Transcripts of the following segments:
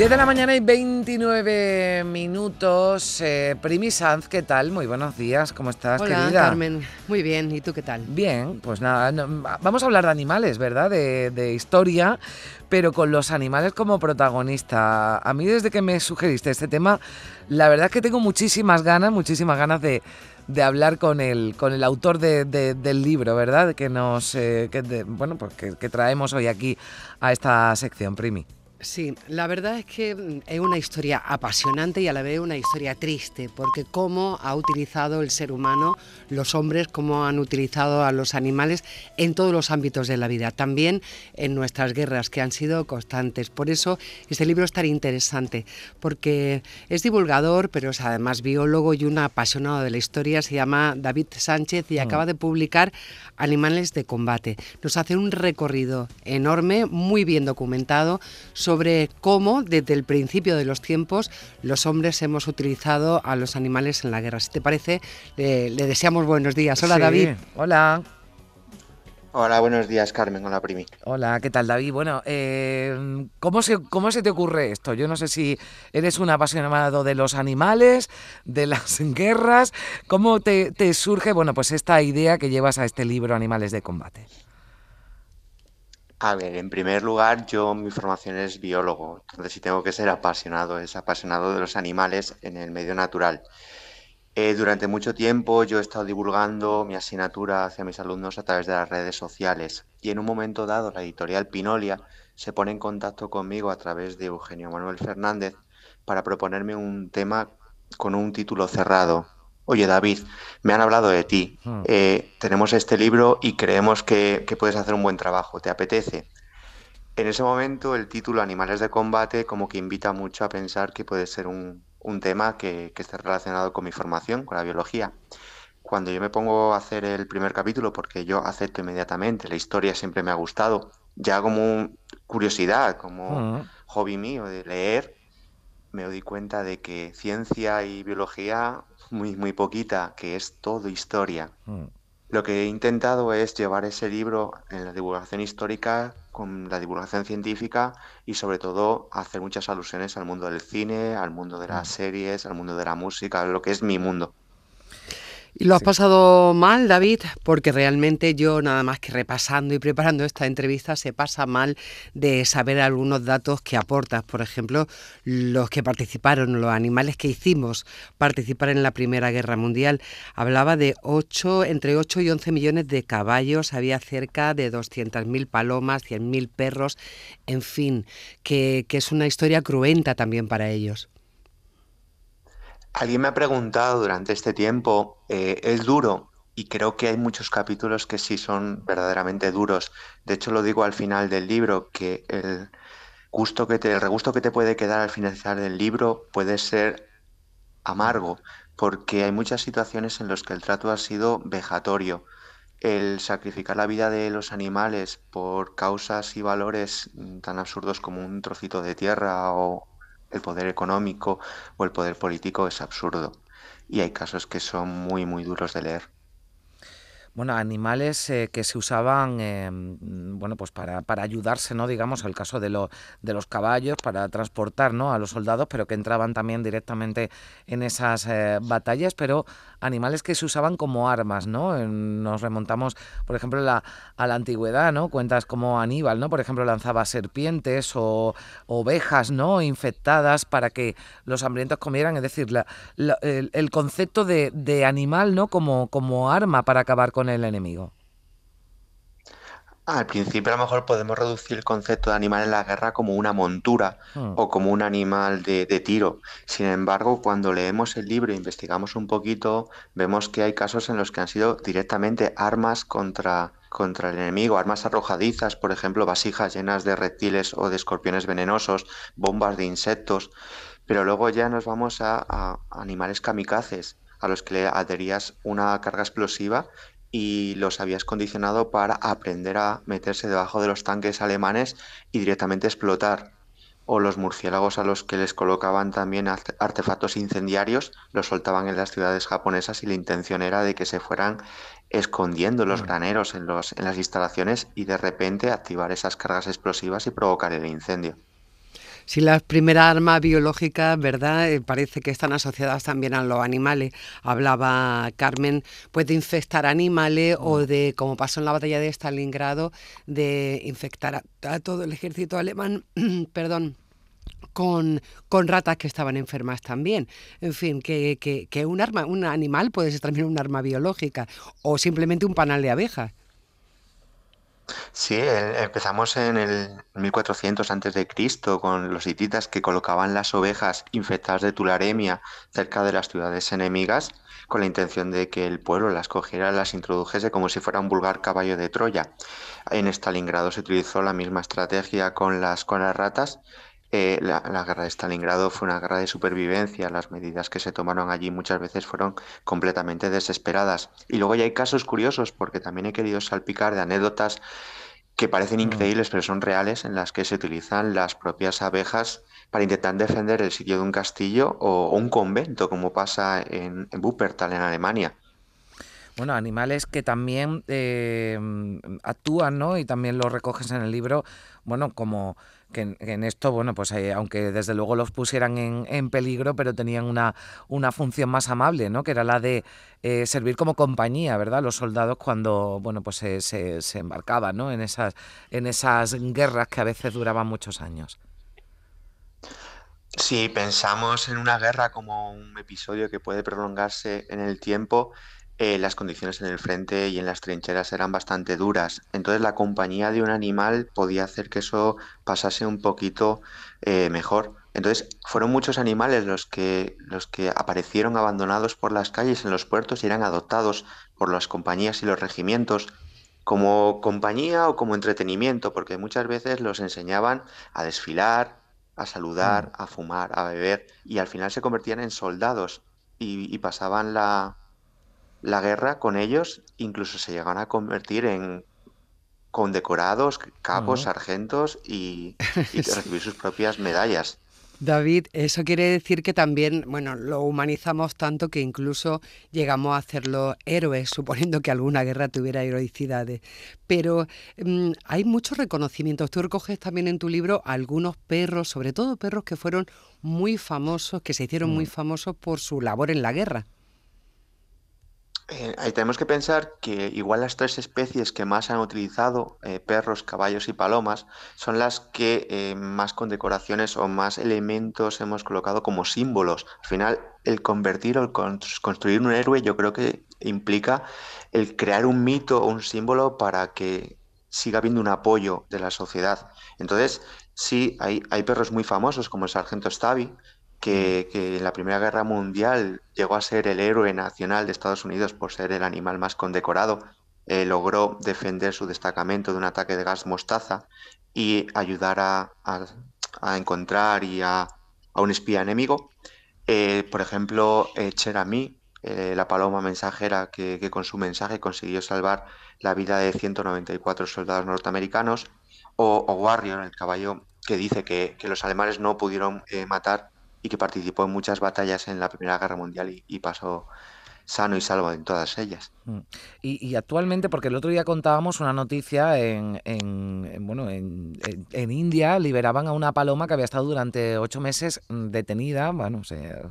10 de la mañana y 29 minutos. Eh, Primi Sanz, ¿qué tal? Muy buenos días, ¿cómo estás, Hola, querida? Carmen. Muy bien, ¿y tú qué tal? Bien, pues nada, no- vamos a hablar de animales, ¿verdad? De, de historia, pero con los animales como protagonista. A mí desde que me sugeriste este tema, la verdad es que tengo muchísimas ganas, muchísimas ganas de, de hablar con el, con el autor de- de- del libro, ¿verdad? Que nos, eh, que bueno, pues que, que traemos hoy aquí a esta sección, Primi. Sí, la verdad es que mm, es una historia apasionante y a la vez una historia triste, porque cómo ha utilizado el ser humano, los hombres, cómo han utilizado a los animales en todos los ámbitos de la vida, también en nuestras guerras que han sido constantes. Por eso este libro es tan interesante, porque es divulgador, pero es además biólogo y un apasionado de la historia, se llama David Sánchez y acaba de publicar Animales de Combate. Nos hace un recorrido enorme, muy bien documentado, sobre cómo desde el principio de los tiempos los hombres hemos utilizado a los animales en la guerra. Si te parece, le, le deseamos buenos días. Hola Sí, David. Hola. Hola, buenos días, Carmen. Hola, Primi. Hola, ¿qué tal David? Bueno, eh, ¿cómo, se, ¿cómo se te ocurre esto? Yo no sé si eres un apasionado de los animales, de las guerras. ¿Cómo te, te surge, bueno, pues esta idea que llevas a este libro Animales de Combate? A ver, en primer lugar, yo mi formación es biólogo, entonces si tengo que ser apasionado, es apasionado de los animales en el medio natural. Eh, durante mucho tiempo yo he estado divulgando mi asignatura hacia mis alumnos a través de las redes sociales y en un momento dado la editorial Pinolia se pone en contacto conmigo a través de Eugenio Manuel Fernández para proponerme un tema con un título cerrado. Oye David, me han hablado de ti, Hmm. eh, tenemos este libro y creemos que, que puedes hacer un buen trabajo, ¿te apetece? En ese momento el título Animales de combate como que invita mucho a pensar que puede ser un, un tema que, que esté relacionado con mi formación, con la biología. Cuando yo me pongo a hacer el primer capítulo, porque yo acepto inmediatamente, la historia siempre me ha gustado, ya como curiosidad, como Mm, hobby mío de leer, me doy cuenta de que ciencia y biología, muy, muy poquita, que es todo historia. mm. Lo que he intentado es llevar ese libro en la divulgación histórica con la divulgación científica y sobre todo hacer muchas alusiones al mundo del cine, al mundo de las series, al mundo de la música, lo que es mi mundo. ¿Y lo has pasado mal, David? Porque realmente yo, nada más que repasando y preparando esta entrevista, se pasa mal de saber algunos datos que aportas. Por ejemplo, los que participaron, los animales que hicimos participar en la Primera Guerra Mundial. Hablaba de 8, entre 8 y 11 millones de caballos, había cerca de 200.000 palomas, 100.000 perros, en fin, que, que es una historia cruenta también para ellos. Alguien me ha preguntado durante este tiempo, eh, ¿es duro? Y creo que hay muchos capítulos que sí son verdaderamente duros. De hecho, lo digo al final del libro, que el gusto que te, el regusto que te puede quedar al finalizar del libro puede ser amargo, porque hay muchas situaciones en las que el trato ha sido vejatorio. El sacrificar la vida de los animales por causas y valores tan absurdos como un trocito de tierra o el poder económico o el poder político es absurdo. Y hay casos que son muy, muy duros de leer. Bueno, animales eh, que se usaban, mm, bueno, pues para, para ayudarse, ¿no? Digamos, el caso de, lo- de los caballos, para transportar, ¿no? A los soldados, pero que entraban también directamente en esas eh, batallas, pero animales que se usaban como armas, ¿no? Nos remontamos, por ejemplo, la- a la antigüedad, ¿no? Cuentas como Aníbal, ¿no? Por ejemplo, lanzaba serpientes o ovejas, ¿no? Infectadas para que los hambrientos comieran, es decir, el, el concepto de, de animal, ¿no? Como, como arma para acabar con el enemigo. Al principio a lo mejor podemos reducir el concepto de animal en la guerra como una montura Hmm. o como un animal de, de tiro. Sin embargo, cuando leemos el libro e investigamos un poquito, vemos que hay casos en los que han sido directamente armas contra, contra el enemigo, armas arrojadizas, por ejemplo, vasijas llenas de reptiles o de escorpiones venenosos, bombas de insectos. Pero luego ya nos vamos a, a animales kamikazes, a los que le adherías una carga explosiva y los habías condicionado para aprender a meterse debajo de los tanques alemanes y directamente explotar. O los murciélagos a los que les colocaban también artefactos incendiarios, los soltaban en las ciudades japonesas y la intención era de que se fueran escondiendo los mm. graneros en, los, en las instalaciones y de repente activar esas cargas explosivas y provocar el incendio. Si las primeras armas biológicas, ¿verdad? Eh, parece que están asociadas también a los animales. Hablaba Carmen, pues de infectar animales o mm. de, como pasó en la batalla de Stalingrado, de infectar a, todo el ejército alemán, perdón, con, con, ratas que estaban enfermas también. En fin, que, que, que, un arma, un animal puede ser también un arma biológica o simplemente un panal de abejas. Sí, empezamos en el 1400 antes de Cristo con los hititas que colocaban las ovejas infectadas de tularemia cerca de las ciudades enemigas con la intención de que el pueblo las cogiera las introdujese como si fuera un vulgar caballo de Troya. En Stalingrado se utilizó la misma estrategia con las, con las ratas eh, la, guerra de Stalingrado fue una guerra de supervivencia. Las medidas que se tomaron allí muchas veces fueron completamente desesperadas. Y luego ya hay casos curiosos, porque también he querido salpicar de anécdotas que parecen mm. increíbles, pero son reales, en las que se utilizan las propias abejas para intentar defender el sitio de un castillo o, un convento, como pasa en, en Wuppertal, en Alemania. Bueno, animales que también eh, actúan, ¿no? Y también lo recoges en el libro, bueno, como que en, esto, bueno, pues eh, aunque desde luego los pusieran en, peligro, pero tenían una, una función más amable, ¿no? Que era la de eh, servir como compañía, ¿verdad? Los soldados cuando, bueno, pues se, se, embarcaban, ¿no? En esas, en esas guerras que a veces duraban muchos años. Si pensamos en una guerra como un episodio que puede prolongarse en el tiempo, eh, las condiciones en el frente y en las trincheras eran bastante duras. Entonces la compañía de un animal podía hacer que eso pasase un poquito eh, mejor. Entonces fueron muchos animales los que, los que aparecieron abandonados por las calles en los puertos y eran adoptados por las compañías y los regimientos como compañía o como entretenimiento, porque muchas veces los enseñaban a desfilar, a saludar, mm. a fumar, a beber, y al final se convertían en soldados y pasaban la, la guerra con ellos incluso se llegan a convertir en condecorados, cabos, sargentos y, recibir sus propias medallas. David, eso quiere decir que también, bueno, lo humanizamos tanto que incluso llegamos a hacerlo héroes, suponiendo que alguna guerra tuviera heroicidades. Pero mm, hay muchos reconocimientos. Tú recoges también en tu libro algunos perros, sobre todo perros que fueron muy famosos, que se hicieron muy mm. famosos por su labor en la guerra. Eh, ahí tenemos que pensar que igual las tres especies que más han utilizado, eh, perros, caballos y palomas, son las que eh, más condecoraciones o más elementos hemos colocado como símbolos. Al final, el convertir o el construir un héroe yo creo que implica el crear un mito o un símbolo para que siga habiendo un apoyo de la sociedad. Entonces, sí, hay, hay perros muy famosos como el sargento Stavi, que, en la Primera Guerra Mundial llegó a ser el héroe nacional de Estados Unidos por ser el animal más condecorado. Eh, logró defender su destacamento de un ataque de gas mostaza y ayudar a, encontrar y a, un espía enemigo. Eh, por ejemplo, eh, Cherami, la paloma mensajera que, con su mensaje consiguió salvar la vida de 194 soldados norteamericanos, o, Warrior, el caballo que dice que, que los alemanes no pudieron matar y que participó en muchas batallas en la Primera Guerra Mundial y, pasó sano y salvo en todas ellas. Mm. Y, actualmente, porque el otro día contábamos una noticia en, bueno, en, India liberaban a una paloma que había estado durante ocho meses detenida, bueno,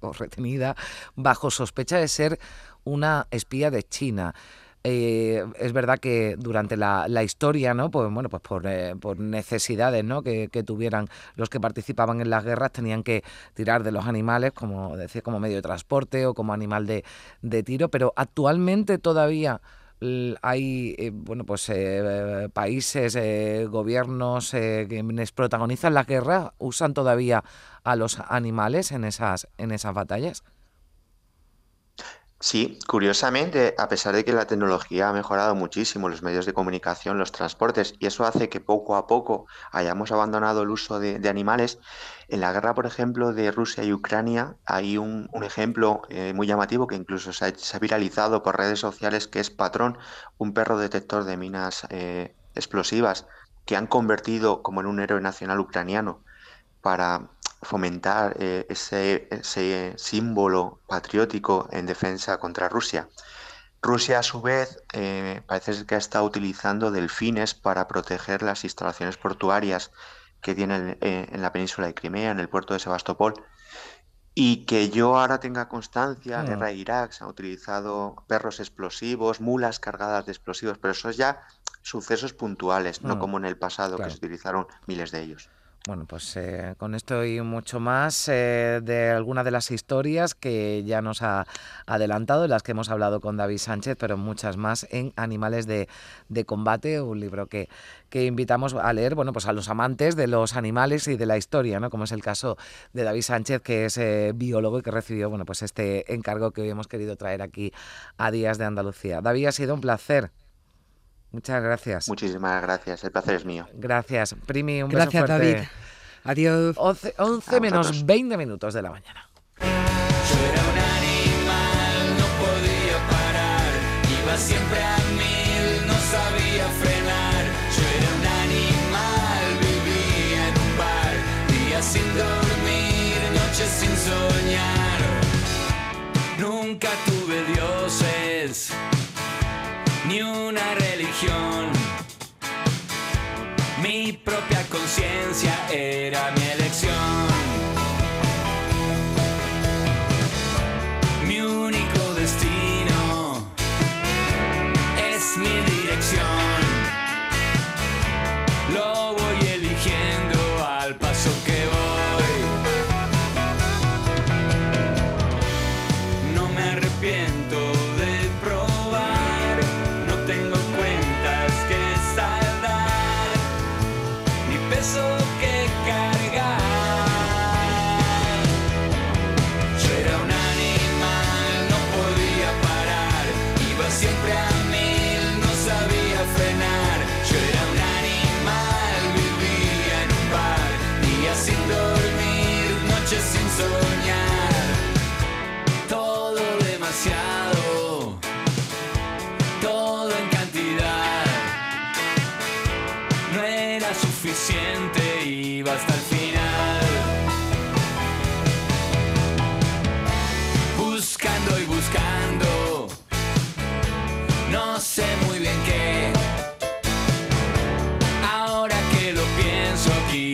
o retenida, bajo sospecha de ser una espía de China. Eh, es verdad que durante la, historia, ¿no? Pues bueno, pues por, eh, necesidades ¿no? Que, tuvieran los que participaban en las guerras, tenían que tirar de los animales, como decía, como medio de transporte o como animal de, tiro, pero actualmente todavía hay eh, bueno pues países gobiernos quienes protagonizan las guerras usan todavía a los animales en esas en esas batallas Sí, curiosamente, a pesar de que la tecnología ha mejorado muchísimo los medios de comunicación, los transportes, y eso hace que poco a poco hayamos abandonado el uso de, animales, en la guerra, por ejemplo, de Rusia y Ucrania hay un, ejemplo eh, muy llamativo que incluso se ha, viralizado por redes sociales, que es Patrón, un perro detector de minas eh, explosivas que han convertido como en un héroe nacional ucraniano para fomentar eh, ese, símbolo patriótico en defensa contra Rusia. Rusia, a su vez, eh, parece que está utilizando delfines para proteger las instalaciones portuarias que tienen eh, en la península de Crimea, en el puerto de Sebastopol. Y que yo ahora tenga constancia, en mm. guerra de Irak se han utilizado perros explosivos, mulas cargadas de explosivos, pero eso es ya sucesos puntuales, no mm. como en el pasado, que se utilizaron miles de ellos. Bueno, pues eh, con esto y mucho más eh, de alguna de las historias que ya nos ha adelantado, las que hemos hablado con David Sánchez, pero muchas más en Animales de, Combate, un libro que, que, invitamos a leer, bueno, pues a los amantes de los animales y de la historia, ¿no? Como es el caso de David Sánchez, que es eh, biólogo y que recibió, bueno, pues este encargo que hoy hemos querido traer aquí a Días de Andalucía. David, ha sido un placer. Muchas gracias. Muchísimas gracias, el placer es mío. Gracias. Primi, un gracias, beso fuerte. David. Adiós. 11, menos 20 minutos de la mañana. Yo era un animal, no podía parar, iba siempre a mil, no sabía frenar. Yo era un animal, vivía en un bar, días sin dormir, noches sin soñar. Nunca tuve dioses ni una Mi propia conciencia era mi elección.